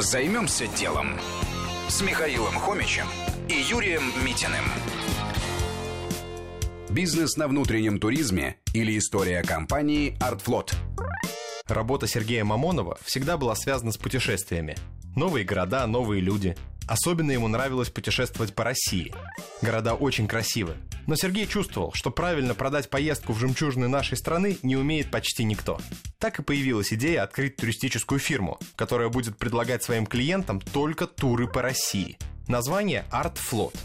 Займемся делом с Михаилом Хомичем и Юрием Митиным. Бизнес на внутреннем туризме или история компании «Артфлот». Работа Сергея Мамонова всегда была связана с путешествиями. Новые города, новые люди. Особенно ему нравилось путешествовать по России. Города очень красивы. Но Сергей чувствовал, что правильно продать поездку в жемчужины нашей страны не умеет почти никто. Так и появилась идея открыть туристическую фирму, которая будет предлагать своим клиентам только туры по России. Название «Артфлот»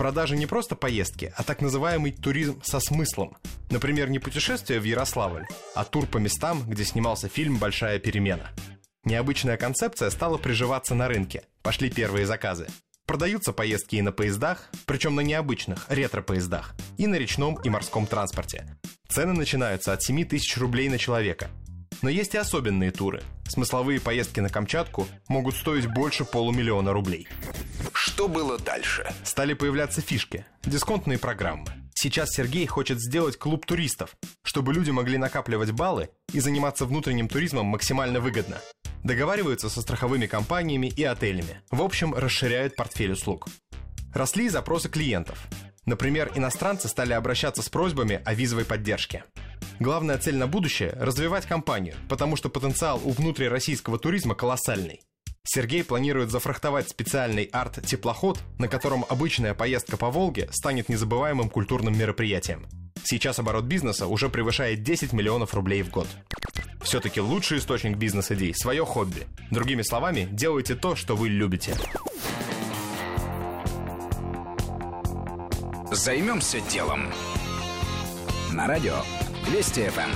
продаже не просто поездки, а так называемый туризм со смыслом. Например, не путешествие в Ярославль, а тур по местам, где снимался фильм «Большая перемена». Необычная концепция стала приживаться на рынке. Пошли первые заказы. Продаются поездки и на поездах, причем на необычных, ретро-поездах, и на речном и морском транспорте. Цены начинаются от 7 тысяч рублей на человека. Но есть и особенные туры. Смысловые поездки на Камчатку могут стоить больше полумиллиона рублей. Что было дальше? Стали появляться фишки, дисконтные программы. Сейчас Сергей хочет сделать клуб туристов, чтобы люди могли накапливать баллы и заниматься внутренним туризмом максимально выгодно. Договариваются со страховыми компаниями и отелями. В общем, расширяют портфель услуг. Росли запросы клиентов. Например, иностранцы стали обращаться с просьбами о визовой поддержке. Главная цель на будущее – развивать компанию, потому что потенциал у внутрироссийского туризма колоссальный. Сергей планирует зафрахтовать специальный арт-теплоход, на котором обычная поездка по Волге станет незабываемым культурным мероприятием. Сейчас оборот бизнеса уже превышает 10 миллионов рублей в год. Все-таки лучший источник бизнес-идей – свое хобби. Другими словами, делайте то, что вы любите. Займемся делом. На радио Вести ФМ.